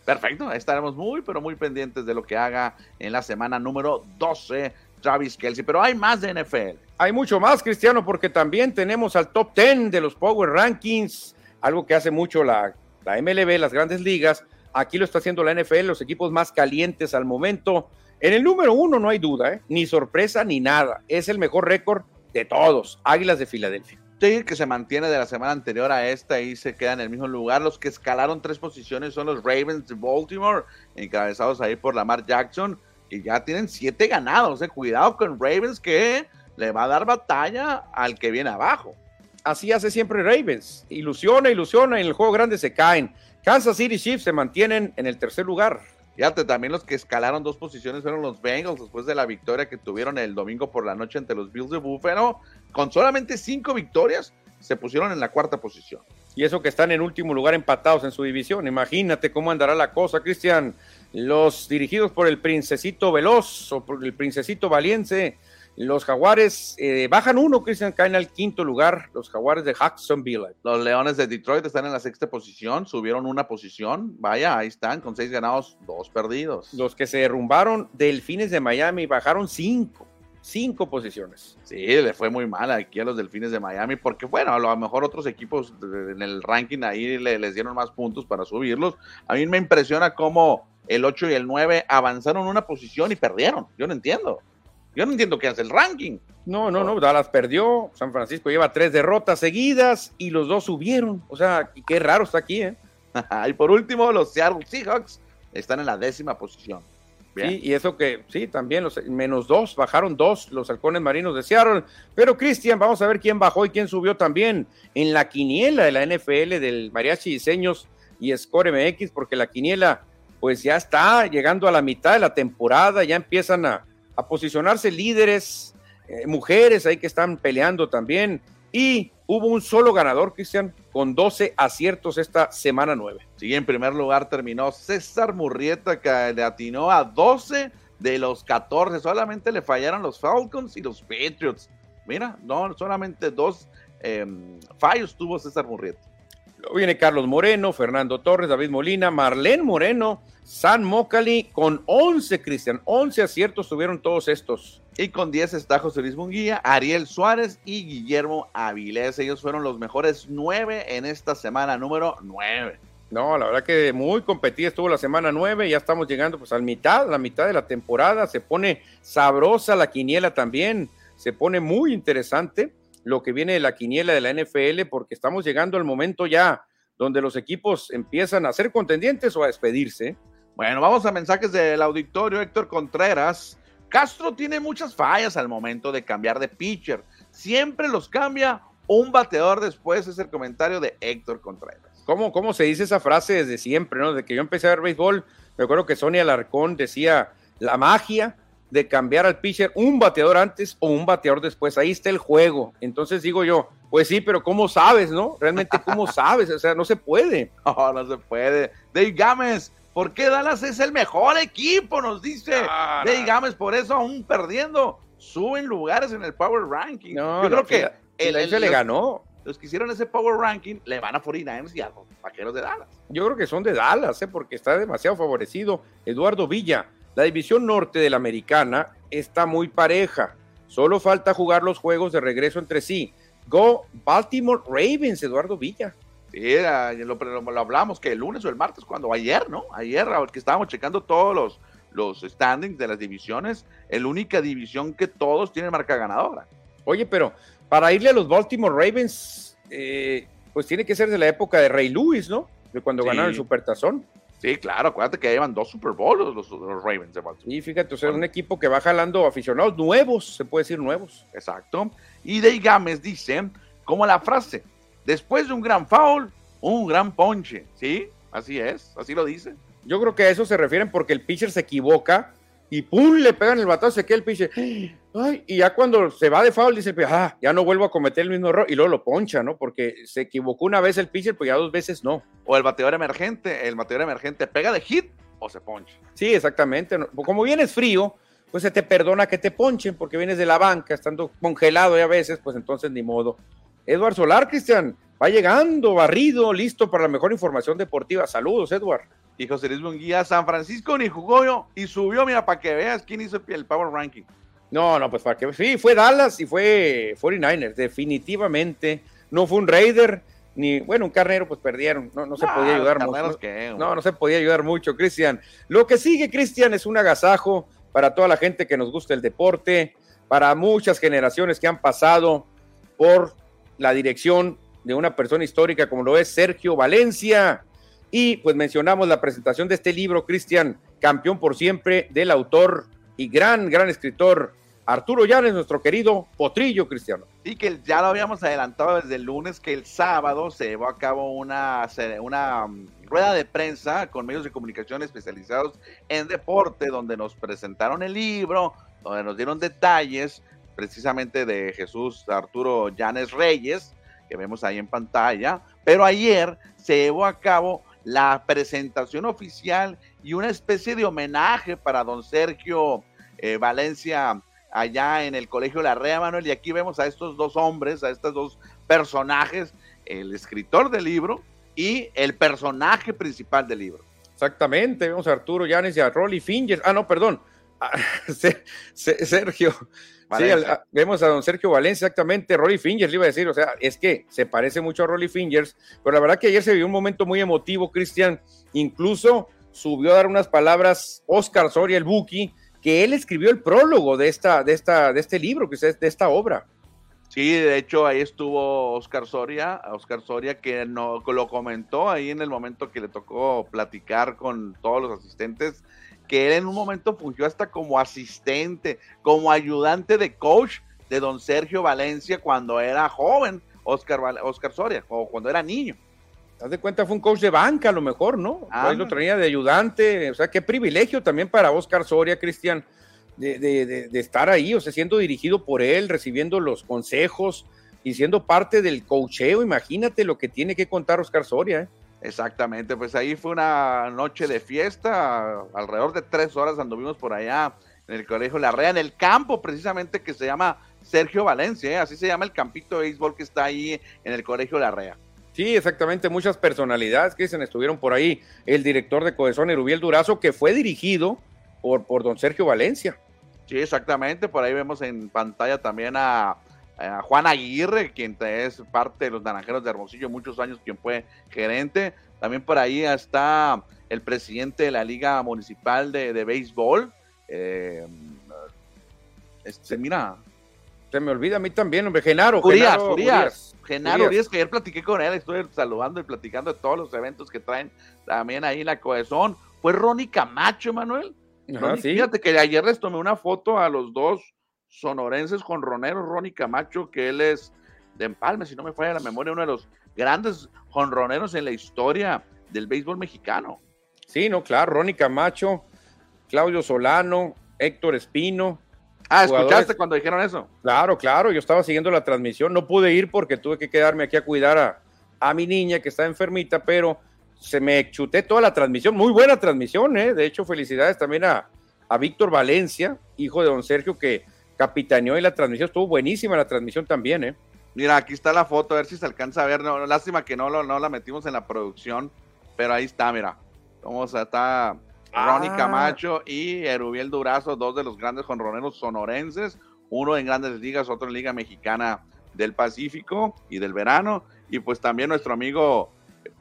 Perfecto, estaremos muy, pero muy pendientes de lo que haga en la semana número 12 Travis Kelsey. Pero hay más de NFL. Hay mucho más, Cristiano, porque también tenemos al top 10 de los Power Rankings, algo que hace mucho la, la MLB, las grandes ligas. Aquí lo está haciendo la NFL, los equipos más calientes al momento. En el número uno no hay duda, ¿eh? ni sorpresa ni nada. Es el mejor récord de todos, Águilas de Filadelfia. Sí, que se mantiene de la semana anterior a esta y se queda en el mismo lugar. Los que escalaron tres posiciones son los Ravens de Baltimore, encabezados ahí por Lamar Jackson, que ya tienen siete ganados. Eh. Cuidado con Ravens que le va a dar batalla al que viene abajo. Así hace siempre Ravens. Ilusiona, ilusiona, en el juego grande se caen. Kansas City Chiefs se mantienen en el tercer lugar. Fíjate, también los que escalaron dos posiciones fueron los Bengals después de la victoria que tuvieron el domingo por la noche ante los Bills de Buffalo. Con solamente cinco victorias, se pusieron en la cuarta posición. Y eso que están en último lugar empatados en su división. Imagínate cómo andará la cosa, Cristian. Los dirigidos por el Princesito Veloz o por el Princesito Valiente los Jaguares eh, bajan uno, Cristian, caen al quinto lugar. Los Jaguares de Jacksonville. Los Leones de Detroit están en la sexta posición, subieron una posición. Vaya, ahí están, con seis ganados, dos perdidos. Los que se derrumbaron, Delfines de Miami, bajaron cinco. Cinco posiciones. Sí, le fue muy mal aquí a los Delfines de Miami, porque bueno, a lo mejor otros equipos en el ranking ahí le, les dieron más puntos para subirlos. A mí me impresiona cómo el 8 y el 9 avanzaron una posición y perdieron. Yo no entiendo. Yo no entiendo qué hace el ranking. No, no, no. Dallas perdió. San Francisco lleva tres derrotas seguidas y los dos subieron. O sea, qué raro está aquí, ¿eh? *laughs* y por último, los Seattle Seahawks están en la décima posición. Sí, y eso que, sí, también los menos dos, bajaron dos los halcones marinos de Seattle. Pero, Cristian, vamos a ver quién bajó y quién subió también en la quiniela de la NFL del Mariachi Diseños y Score MX, porque la quiniela, pues ya está llegando a la mitad de la temporada, ya empiezan a, a posicionarse líderes, eh, mujeres ahí que están peleando también. Y hubo un solo ganador, Cristian, con 12 aciertos esta semana 9. Sí, en primer lugar terminó César Murrieta, que le atinó a 12 de los 14. Solamente le fallaron los Falcons y los Patriots. Mira, no, solamente dos em, fallos tuvo César Murrieta. Luego viene Carlos Moreno, Fernando Torres, David Molina, Marlene Moreno, San Mocali con 11, Cristian. 11 aciertos tuvieron todos estos. Y con 10 está José Luis Munguía, Ariel Suárez y Guillermo Avilés. Ellos fueron los mejores 9 en esta semana número 9. No, la verdad que muy competida estuvo la semana 9. Ya estamos llegando pues a la mitad, la mitad de la temporada. Se pone sabrosa la quiniela también. Se pone muy interesante lo que viene de la quiniela de la NFL, porque estamos llegando al momento ya donde los equipos empiezan a ser contendientes o a despedirse. Bueno, vamos a mensajes del auditorio, Héctor Contreras. Castro tiene muchas fallas al momento de cambiar de pitcher. Siempre los cambia un bateador después, es el comentario de Héctor Contreras. ¿Cómo, ¿Cómo se dice esa frase desde siempre, no? Desde que yo empecé a ver béisbol, me acuerdo que Sonia Alarcón decía, la magia de cambiar al pitcher un bateador antes o un bateador después. Ahí está el juego. Entonces digo yo, pues sí, pero ¿cómo sabes, no? Realmente, ¿cómo *laughs* sabes? O sea, no se puede. No, no se puede. Dave Gámez, ¿por qué Dallas es el mejor equipo? Nos dice ah, Dave Gámez, por eso aún perdiendo, suben lugares en el Power Ranking. No, yo creo que el, el, le ganó. Los que hicieron ese Power Ranking le van a 49ers y a los vaqueros de Dallas. Yo creo que son de Dallas, ¿eh? porque está demasiado favorecido. Eduardo Villa, la división norte de la americana está muy pareja. Solo falta jugar los juegos de regreso entre sí. Go Baltimore Ravens, Eduardo Villa. Sí, lo, lo, hablamos que el lunes o el martes, cuando ayer, ¿no? Ayer, que estábamos checando todos los, los standings de las divisiones, la única división que todos tienen marca ganadora. Oye, pero para irle a los Baltimore Ravens, eh, pues tiene que ser de la época de Ray Lewis, ¿no? De cuando ganaron el Supertazón. Sí, claro, acuérdate que llevan dos Super Bowls los, Ravens de Baltimore. Y fíjate, o sea, un equipo que va jalando aficionados nuevos, se puede decir nuevos. Exacto. Y Dave Gámez dice, como la frase, después de un gran foul, un gran ponche. ¿Sí? Así es, así lo dice. Yo creo que a eso se refieren porque el pitcher se equivoca y ¡pum! le pegan el batazo, se queda el pitcher. Ay, y ya cuando se va de foul dice, ah, ya no vuelvo a cometer el mismo error y luego lo poncha, ¿no? Porque se equivocó una vez el pitcher, pues ya dos veces no. O el bateador emergente, el bateador emergente pega de hit o se poncha. Sí, exactamente. Como vienes frío, pues se te perdona que te ponchen porque vienes de la banca, estando congelado ya a veces, pues entonces ni modo. Edward Solar, Cristian, va llegando, barrido, listo para la mejor información deportiva. Saludos, Edward. Y José Luis Munguía, San Francisco ni jugó yo y subió, mira, para que veas quién hizo el Power Ranking. No, no, pues para que sí, fue Dallas y fue 49ers, definitivamente. No fue un Raider, ni, bueno, un carnero, pues perdieron. No, no se podía ayudar mucho. no, no se podía ayudar mucho, Cristian. Lo que sigue, Cristian, es un agasajo para toda la gente que nos gusta el deporte, para muchas generaciones que han pasado por la dirección de una persona histórica como lo es Sergio Valencia. Y pues mencionamos la presentación de este libro, Cristian, Campeón por siempre, del autor y gran, gran escritor Arturo Llanes, nuestro querido Potrillo Cristiano. Y que ya lo habíamos adelantado desde el lunes, que el sábado se llevó a cabo una, una mm, rueda de prensa con medios de comunicación especializados en deporte, donde nos presentaron el libro, donde nos dieron detalles precisamente de Jesús Arturo Llanes Reyes, que vemos ahí en pantalla. Pero ayer se llevó a cabo la presentación oficial y una especie de homenaje para don Sergio eh, Valencia allá en el Colegio La Rea, Manuel, y aquí vemos a estos dos hombres, a estos dos personajes, el escritor del libro y el personaje principal del libro. Exactamente, vemos a Arturo Llanes y a Rolly Fingers, ah, no, perdón, *laughs* Sergio. Sí, vemos a don Sergio Valencia, exactamente, Rolly Fingers, le iba a decir, o sea, es que se parece mucho a Rolly Fingers, pero la verdad que ayer se vio un momento muy emotivo, Cristian, incluso subió a dar unas palabras Oscar Soria, el Buki, que él escribió el prólogo de, esta, de, esta, de este libro, que es de esta obra. Sí, de hecho ahí estuvo Oscar Soria, Oscar Soria que no, lo comentó ahí en el momento que le tocó platicar con todos los asistentes, que él en un momento fungió hasta como asistente, como ayudante de coach de don Sergio Valencia cuando era joven, Oscar, Oscar Soria, o cuando era niño haz de cuenta, fue un coach de banca a lo mejor, ¿no? Ahí lo traía de ayudante, o sea, qué privilegio también para Oscar Soria, Cristian, de, estar ahí, o sea, siendo dirigido por él, recibiendo los consejos y siendo parte del coacheo, imagínate lo que tiene que contar Oscar Soria, ¿eh? Exactamente, pues ahí fue una noche de fiesta, alrededor de tres horas anduvimos por allá en el Colegio La Rea, en el campo precisamente que se llama Sergio Valencia, ¿eh? así se llama el campito de béisbol que está ahí en el Colegio La Rea. Sí, exactamente, muchas personalidades que dicen estuvieron por ahí. El director de Cohesón, Erubiel Durazo, que fue dirigido por, por don Sergio Valencia. Sí, exactamente, por ahí vemos en pantalla también a, Juan Aguirre, quien es parte de los Naranjeros de Hermosillo, muchos años quien fue gerente. También por ahí está el presidente de la Liga Municipal de, de Béisbol. Eh, este, mira. Se me olvida a mí también, hombre, Genaro. Genaro, Genaro Díaz, que ayer platiqué con él, estoy saludando y platicando de todos los eventos que traen también ahí en la cohesión. Fue Ronnie Camacho, Manuel. Fíjate que ayer les tomé una foto a los dos sonorenses con Ronero, Ronnie Camacho, que él es de Empalme, si no me falla la memoria, uno de los grandes jonroneros en la historia del béisbol mexicano. Sí, no, claro, Ronnie Camacho, Claudio Solano, Héctor Espino, Ah, ¿escuchaste cuando dijeron eso? Claro, claro, yo estaba siguiendo la transmisión, no pude ir porque tuve que quedarme aquí a cuidar a, mi niña que está enfermita, pero se me chuté toda la transmisión, muy buena transmisión, ¿eh? de hecho felicidades también a, Víctor Valencia, hijo de don Sergio, que capitaneó y la transmisión, estuvo buenísima la transmisión también, ¿eh? Mira, aquí está la foto, a ver si se alcanza a ver, no, lástima que no, no la metimos en la producción, pero ahí está, mira, cómo está Ronnie ah. Camacho y Erubiel Durazo, dos de los grandes jonroneros sonorenses, uno en grandes ligas, otro en Liga Mexicana del Pacífico y del verano, y pues también nuestro amigo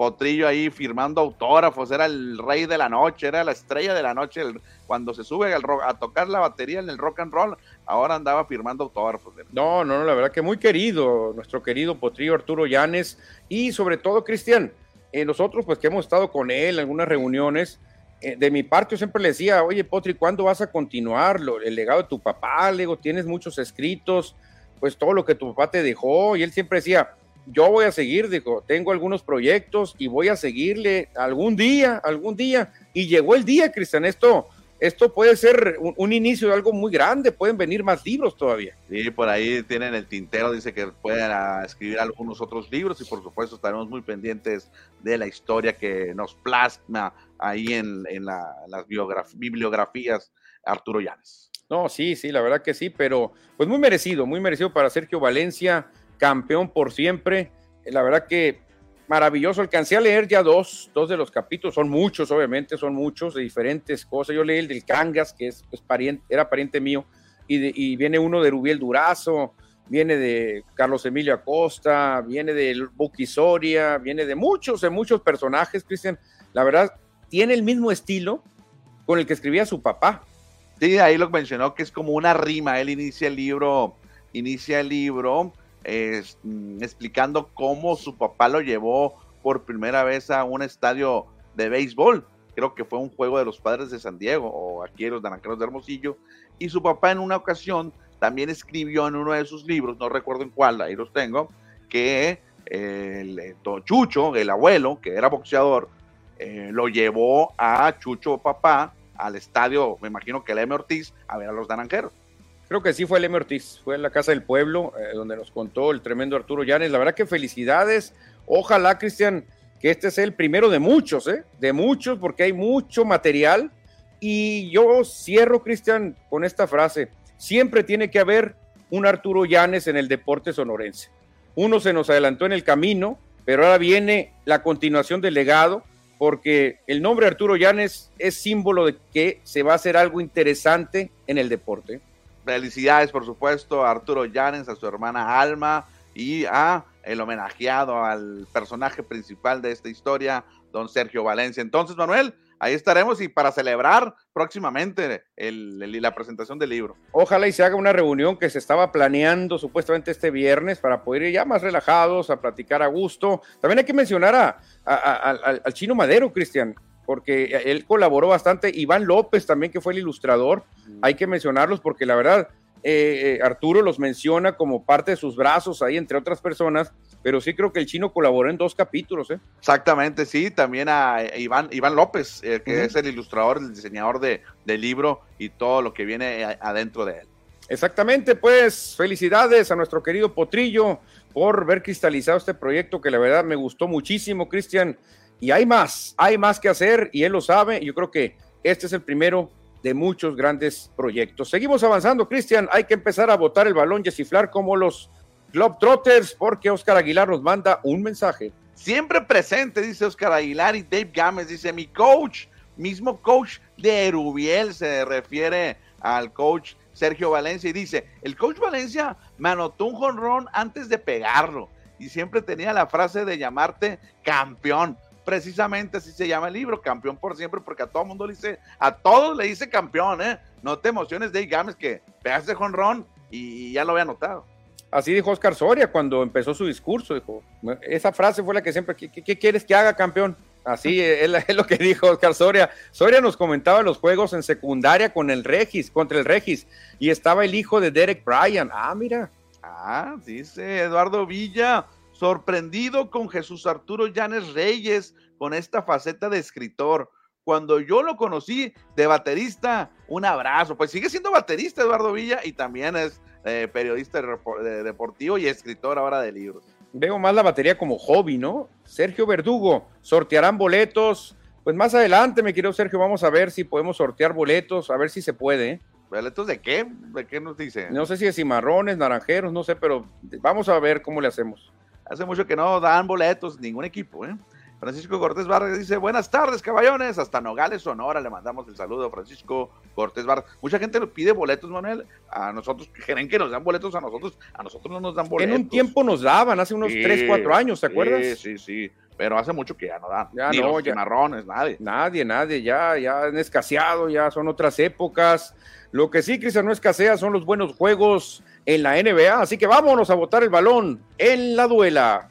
Potrillo ahí firmando autógrafos, era el rey de la noche, era la estrella de la noche, cuando se sube a tocar la batería en el rock and roll, ahora andaba firmando autógrafos. No, no, no, la verdad que muy querido, nuestro querido Potrillo Arturo Llanes, y sobre todo Cristian, eh, nosotros pues que hemos estado con él en algunas reuniones, eh, de mi parte yo siempre le decía, oye Potri, ¿cuándo vas a continuar el legado de tu papá? Le tienes muchos escritos, pues todo lo que tu papá te dejó. Y él siempre decía, yo voy a seguir, dijo, tengo algunos proyectos y voy a seguirle algún día, algún día. Y llegó el día, Cristian, esto esto puede ser un, inicio de algo muy grande, pueden venir más libros todavía. Sí, por ahí tienen el tintero, dice que pueden ah, escribir algunos otros libros y por supuesto estaremos muy pendientes de la historia que nos plasma ahí en, las bibliografías Arturo Llanes. No, sí, sí, la verdad que sí, pero pues muy merecido, muy merecido para Sergio Valencia, campeón por siempre. La verdad que maravilloso. Alcancé a leer ya dos, dos de los capítulos, son muchos, obviamente, son muchos de diferentes cosas. Yo leí el del Cangas, que es, pariente, era pariente mío, y, viene uno de Rubiel Durazo, viene de Carlos Emilio Acosta, viene de Buki Soria, viene de muchos, de muchos personajes, Cristian. La verdad, tiene el mismo estilo con el que escribía su papá. Sí, ahí lo mencionó que es como una rima. Él inicia el libro, inicia el libro Mm, explicando cómo su papá lo llevó por primera vez a un estadio de béisbol. creo que fue un juego de los padres de San Diego o aquí los Naranjeros de Hermosillo, y su papá en una ocasión también escribió en uno de sus libros, no recuerdo en cuál, ahí los tengo, que el, eh, Chucho, el abuelo, que era boxeador, eh, lo llevó a Chucho papá al estadio, me imagino que el M. Ortiz, a ver a los naranjeros. Creo que sí fue el M. Ortiz, fue en la Casa del Pueblo, eh, donde nos contó el tremendo Arturo Llanes. La verdad que felicidades. Ojalá, Cristian, que este sea el primero de muchos, ¿eh? De muchos, porque hay mucho material. Y yo cierro, Cristian, con esta frase. Siempre tiene que haber un Arturo Llanes en el deporte sonorense. Uno se nos adelantó en el camino, pero ahora viene la continuación del legado porque el nombre Arturo Llanes es símbolo de que se va a hacer algo interesante en el deporte. Felicidades, por supuesto, a Arturo Llanes, a su hermana Alma y a el homenajeado al personaje principal de esta historia, don Sergio Valencia. Entonces, Manuel, ahí estaremos y para celebrar próximamente el, la presentación del libro. Ojalá y se haga una reunión que se estaba planeando supuestamente este viernes para poder ir ya más relajados, a platicar a gusto. También hay que mencionar a, al chino Madero, Cristian, porque él colaboró bastante. Iván López también, que fue el ilustrador. Hay que mencionarlos porque la verdad eh, eh, Arturo los menciona como parte de sus brazos ahí, entre otras personas, pero sí creo que el chino colaboró en dos capítulos. ¿eh? Exactamente, sí, también a Iván, Iván López, que es el ilustrador, el diseñador de, del libro y todo lo que viene adentro de él. Exactamente, pues felicidades a nuestro querido Potrillo por ver cristalizado este proyecto que la verdad me gustó muchísimo, Cristian. Y hay más, hay más que hacer y él lo sabe. Yo creo que este es el primero de muchos grandes proyectos. Seguimos avanzando, Cristian. Hay que empezar a botar el balón y a ciflar como los Globetrotters, porque Oscar Aguilar nos manda un mensaje. Siempre presente, dice Oscar Aguilar, y Dave Gámez dice: Mi coach, mismo coach de Erubiel, se refiere al coach Sergio Valencia, y dice: El coach Valencia me un jonrón antes de pegarlo, y siempre tenía la frase de llamarte campeón precisamente así se llama el libro, Campeón por Siempre, porque a todo mundo le dice, a todos le dice campeón, ¿eh? No te emociones, Dave Gámez, que pegaste con Ron y ya lo había notado. Así dijo Oscar Soria cuando empezó su discurso, dijo, esa frase fue la que siempre, ¿qué, quieres que haga campeón? Así *laughs* es, es, lo que dijo Oscar Soria. Soria nos comentaba los juegos en secundaria con el Regis, contra el Regis, y estaba el hijo de Derek Bryan. Ah, mira. Ah, dice Eduardo Villa, sorprendido con Jesús Arturo Llanes Reyes, con esta faceta de escritor. Cuando yo lo conocí de baterista, un abrazo. Pues sigue siendo baterista Eduardo Villa y también es eh, periodista deportivo y escritor ahora de libros. Veo más la batería como hobby, ¿no? Sergio Verdugo, sortearán boletos. Pues más adelante, me quiero Sergio, vamos a ver si podemos sortear boletos, a ver si se puede. ¿eh? ¿Boletos de qué? ¿De qué nos dice? No sé si de cimarrones, naranjeros, no sé, pero vamos a ver cómo le hacemos. Hace mucho que no dan boletos ningún equipo, ¿eh? Francisco Cortés Vargas dice, buenas tardes, caballones. Hasta Nogales, Sonora, le mandamos el saludo a Francisco Cortés Vargas. Mucha gente nos pide boletos, Manuel. A nosotros, creen que nos dan boletos a nosotros. A nosotros no nos dan boletos. En un tiempo nos daban, hace unos 3, 4 años, ¿te acuerdas? Sí, sí, sí. Pero hace mucho que ya no dan. Ya no, ya. Marrones, nadie. Nadie, nadie. Ya, ya han escaseado, ya son otras épocas. Lo que sí, Cristian, no escasea son los buenos juegos en la NBA. Así que vámonos a botar el balón en la duela.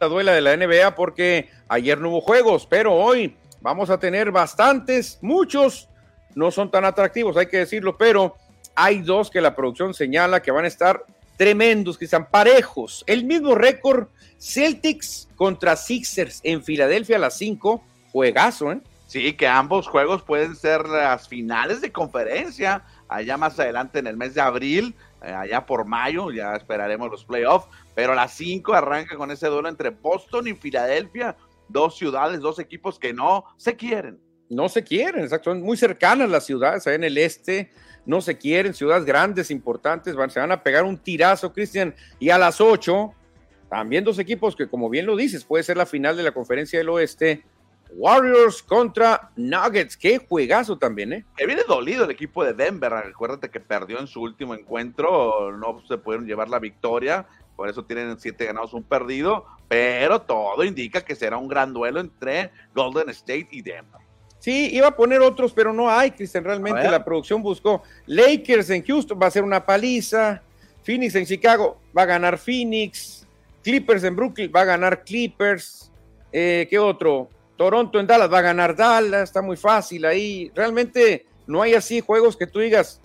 La duela de la NBA porque ayer no hubo juegos, pero hoy vamos a tener bastantes, muchos no son tan atractivos, hay que decirlo, pero hay dos que la producción señala que van a estar tremendos, que están parejos. El mismo récord Celtics contra Sixers en Filadelfia a las 5, juegazo, ¿eh? Sí, que ambos juegos pueden ser las finales de conferencia, allá más adelante en el mes de abril, eh, allá por mayo, ya esperaremos los playoffs, pero las cinco arranca con ese duelo entre Boston y Filadelfia, dos ciudades, dos equipos que no se quieren. No se quieren, exacto, son muy cercanas las ciudades, allá en el este, no se quieren, ciudades grandes, importantes, se van a pegar un tirazo, Cristian, y a las ocho, también dos equipos que, como bien lo dices, puede ser la final de la conferencia del oeste, Warriors contra Nuggets. Qué juegazo también, ¿eh? Que viene dolido el equipo de Denver. Recuérdate que perdió en su último encuentro. No se pudieron llevar la victoria. Por eso tienen siete ganados, un perdido. Pero todo indica que será un gran duelo entre Golden State y Denver. Sí, iba a poner otros, pero no hay, Cristian. Realmente la producción buscó Lakers en Houston, va a ser una paliza. Phoenix en Chicago, va a ganar Phoenix. Clippers en Brooklyn, va a ganar Clippers. Eh, ¿Qué otro? Toronto en Dallas, va a ganar Dallas. Está muy fácil ahí. Realmente no hay así juegos que tú digas,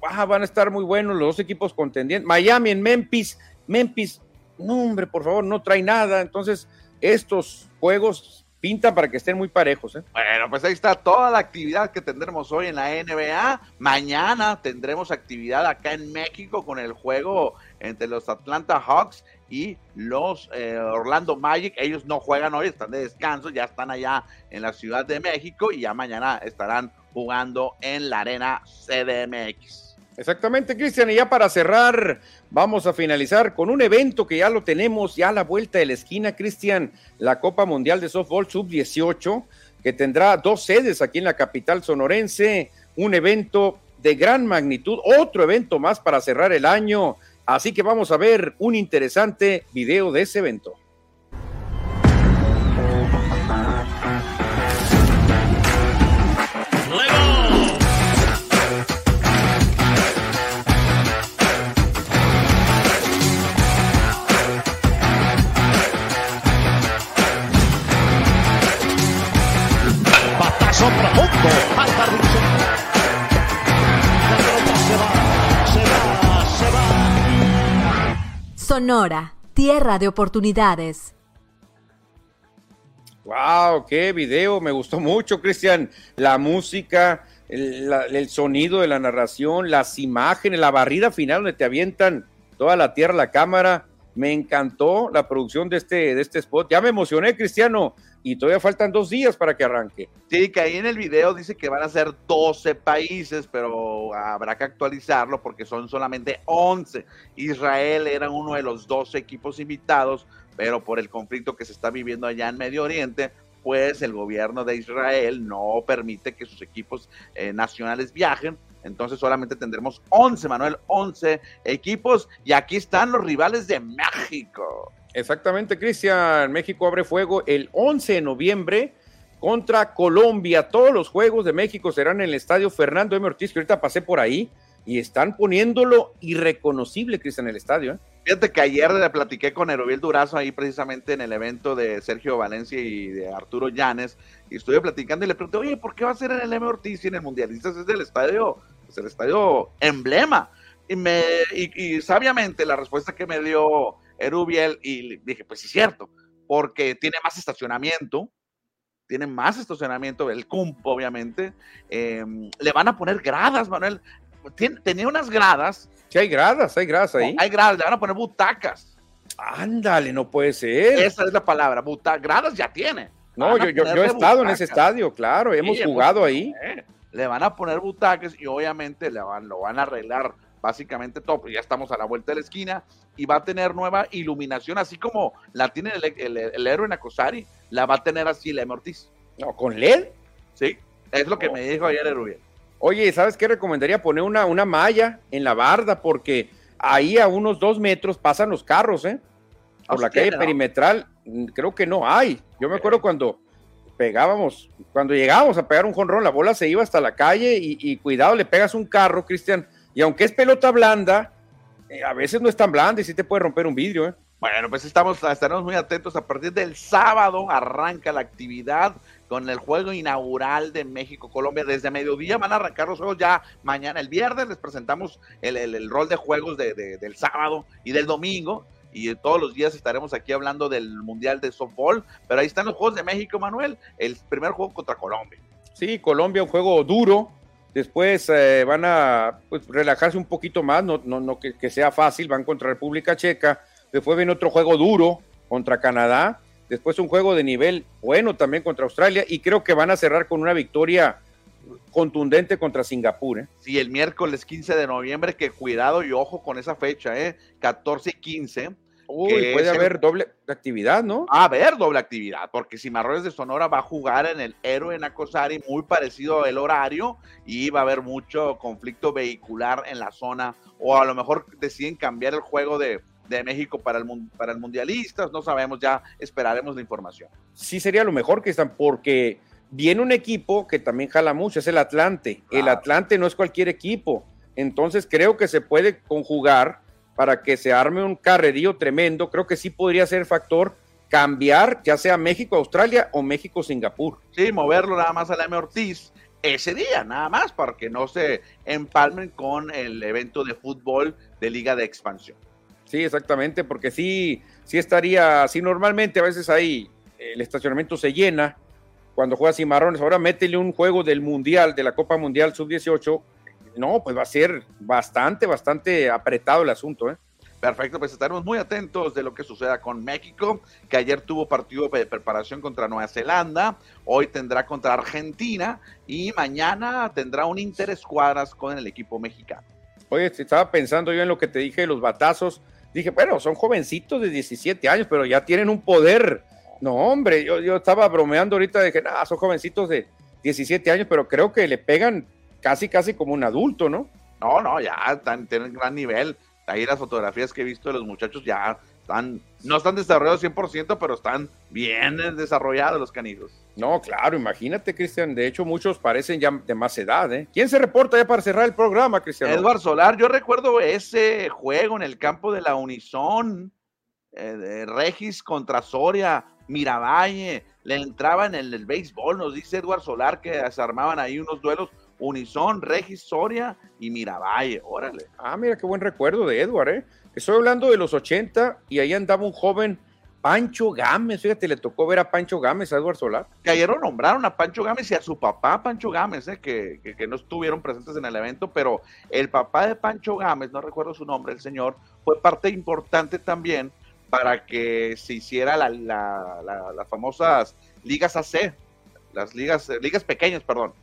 van a estar muy buenos los dos equipos contendientes. Miami en Memphis. Memphis, no, hombre, por favor, no trae nada. Entonces, estos juegos pintan para que estén muy parejos. ¿eh? Bueno, pues ahí está toda la actividad que tendremos hoy en la NBA. Mañana tendremos actividad acá en México con el juego entre los Atlanta Hawks y los eh, Orlando Magic. Ellos no juegan hoy, están de descanso, ya están allá en la Ciudad de México y ya mañana estarán jugando en la arena CDMX. Exactamente, Cristian. Y ya para cerrar, vamos a finalizar con un evento que ya lo tenemos ya a la vuelta de la esquina, Cristian, la Copa Mundial de Softball Sub-18, que tendrá dos sedes aquí en la capital sonorense, un evento de gran magnitud, otro evento más para cerrar el año. Así que vamos a ver un interesante video de ese evento. Sonora, tierra de oportunidades. Wow, qué video, me gustó mucho, Cristian. La música, el, sonido de la narración, las imágenes, la barrida final donde te avientan toda la tierra, la cámara. Me encantó la producción de este, de este spot. Ya me emocioné, Cristiano y todavía faltan dos días para que arranque. Sí, que ahí en el video dice que van a ser 12 países, pero habrá que actualizarlo porque son solamente 11. Israel era uno de los 12 equipos invitados, pero por el conflicto que se está viviendo allá en Medio Oriente, pues el gobierno de Israel no permite que sus equipos eh, nacionales viajen. Entonces solamente tendremos 11, Manuel, 11 equipos. Y aquí están los rivales de México. Exactamente, Cristian. México abre fuego el 11 de noviembre contra Colombia. Todos los juegos de México serán en el estadio Fernando M. Ortiz, que ahorita pasé por ahí, y están poniéndolo irreconocible, Cristian, en el estadio. ¿eh? Fíjate que ayer le platiqué con Erobiel Durazo ahí precisamente en el evento de Sergio Valencia y de Arturo Llanes, y estuve platicando y le pregunté, oye, ¿por qué va a ser en el M. Ortiz y en el Mundialistas es del estadio, es el estadio emblema? Y, me, y sabiamente la respuesta que me dio Erubiel y dije, pues sí es cierto, porque tiene más estacionamiento, tiene más estacionamiento, el CUMP obviamente, em, le van a poner gradas, Manuel, tenía unas gradas. Sí, hay gradas, hay gradas ahí. hay gradas, le van a poner butacas. Ándale, no puede ser. Esa es la palabra, butacas, gradas ya tiene. No, yo, yo, he estado en ese estadio, claro, hemos jugado ahí. le van a poner butacas y obviamente le van, lo van a arreglar básicamente todo, pues ya estamos a la vuelta de la esquina y va a tener nueva iluminación, así como la tiene el, el, héroe Nakosari, la va a tener así la Ortiz. No, ¿Con LED? Sí, es lo que me dijo ayer el Rubén. Oye, ¿sabes qué recomendaría? Poner una, una malla en la barda, porque ahí a unos dos metros pasan los carros, ¿eh? Por la calle perimetral, mm, creo que no hay. Yo me acuerdo cuando pegábamos, cuando llegábamos a pegar un jonrón, la bola se iba hasta la calle y, y cuidado, le pegas un carro, Cristian, y aunque es pelota blanda, eh, a veces no es tan blanda y sí te puede romper un vidrio. ¿eh? Bueno, pues estamos, estaremos muy atentos. A partir del sábado arranca la actividad con el juego inaugural de México-Colombia. Desde mediodía van a arrancar los juegos ya mañana. El viernes les presentamos el, rol de juegos del sábado y del domingo. Y todos los días estaremos aquí hablando del Mundial de Softball. Pero ahí están los Juegos de México, Manuel. El primer juego contra Colombia. Sí, Colombia, un juego duro, Después eh, van a pues, relajarse un poquito más, no, no, no que, sea fácil, van contra República Checa. Después viene otro juego duro contra Canadá. Después un juego de nivel bueno también contra Australia. Y creo que van a cerrar con una victoria contundente contra Singapur. ¿eh? Sí, el miércoles 15 de noviembre, que cuidado y ojo con esa fecha, ¿eh? 14 y 15 Uy, puede haber doble actividad, ¿no? A haber doble actividad, porque Cimarrones de Sonora va a jugar en el Héroe Nacosari, muy parecido al horario, y va a haber mucho conflicto vehicular en la zona, o a lo mejor deciden cambiar el juego de, México para el, para el Mundialistas, no sabemos, ya esperaremos la información. Sí sería lo mejor que están, porque viene un equipo que también jala mucho, es el Atlante. El Atlante no es cualquier equipo. Entonces creo que se puede conjugar para que se arme un carrerío tremendo. Creo que sí podría ser factor cambiar ya sea México-Australia o México-Singapur. Sí, moverlo nada más a la M. Ortiz ese día, nada más, para que no se empalmen con el evento de fútbol de Liga de Expansión. Sí, exactamente, porque sí, sí estaría, así normalmente a veces ahí el estacionamiento se llena cuando juega Cimarrones, ahora métele un juego del Mundial, de la Copa Mundial Sub-18, no, pues va a ser bastante, bastante apretado el asunto, ¿eh? Perfecto, pues estaremos muy atentos de lo que suceda con México, que ayer tuvo partido de preparación contra Nueva Zelanda, hoy tendrá contra Argentina y mañana tendrá un interescuadras con el equipo mexicano. Oye, estaba pensando yo en lo que te dije de los batazos, dije, bueno, son jovencitos de 17 años, pero ya tienen un poder. No, hombre, yo, yo estaba bromeando ahorita que, nada, son jovencitos de 17 años, pero creo que le pegan casi, casi como un adulto, ¿no? No, no, ya tienen gran nivel ahí las fotografías que he visto de los muchachos ya están, no están desarrollados 100%, pero están bien desarrollados los canijos. No, claro, imagínate, Cristian. De hecho, muchos parecen ya de más edad. ¿eh? ¿Quién se reporta ya para cerrar el programa, Cristian? Edward Solar, yo recuerdo ese juego en el campo de la Unison, eh, de Regis contra Soria, Miravalle, le entraba en el, el béisbol, nos dice Edward Solar que se armaban ahí unos duelos Unison, Regis Soria y Miravalle, órale. Ah, mira qué buen recuerdo de Edward, ¿eh? Estoy hablando de los 80 y ahí andaba un joven Pancho Gámez, fíjate, le tocó ver a Pancho Gámez, a Edward Solar. Que ayer nombraron a Pancho Gámez y a su papá Pancho Gámez, ¿eh? que, que, no estuvieron presentes en el evento, pero el papá de Pancho Gámez, no recuerdo su nombre, el señor, fue parte importante también para que se hiciera la, las famosas ligas AC, las ligas, ligas pequeñas, perdón,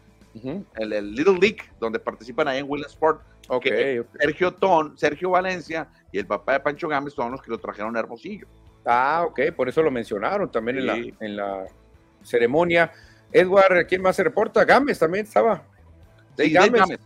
el, Little League, donde participan ahí en Williamsport. Okay, Sergio Ton, Sergio Valencia y el papá de Pancho Gámez son los que lo trajeron a Hermosillo. Ah, ok, por eso lo mencionaron también en, la, en la ceremonia. Edward, ¿quién más se reporta? Gámez también estaba. Gámez.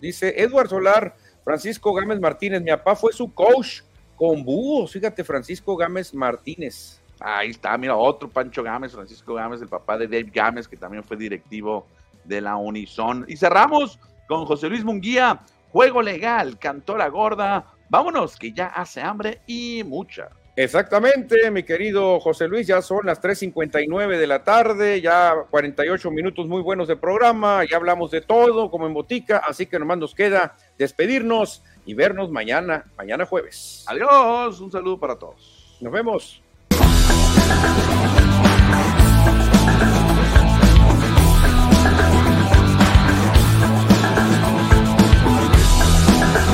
Dice Edward Solar, Francisco Gámez Martínez, mi papá fue su coach con búhos, fíjate, Francisco Gámez Martínez. Ahí está, mira, otro Pancho Gámez, Francisco Gámez, el papá de Dave Gámez, que también fue directivo de la Unison. Y cerramos con José Luis Munguía, juego legal, cantó la gorda. Vámonos, que ya hace hambre y mucha. Exactamente, mi querido José Luis, ya son las 3.59 de la tarde, ya 48 minutos muy buenos de programa, ya hablamos de todo como en botica, así que nomás nos queda despedirnos y vernos mañana, mañana jueves. Adiós, un saludo para todos. Nos vemos.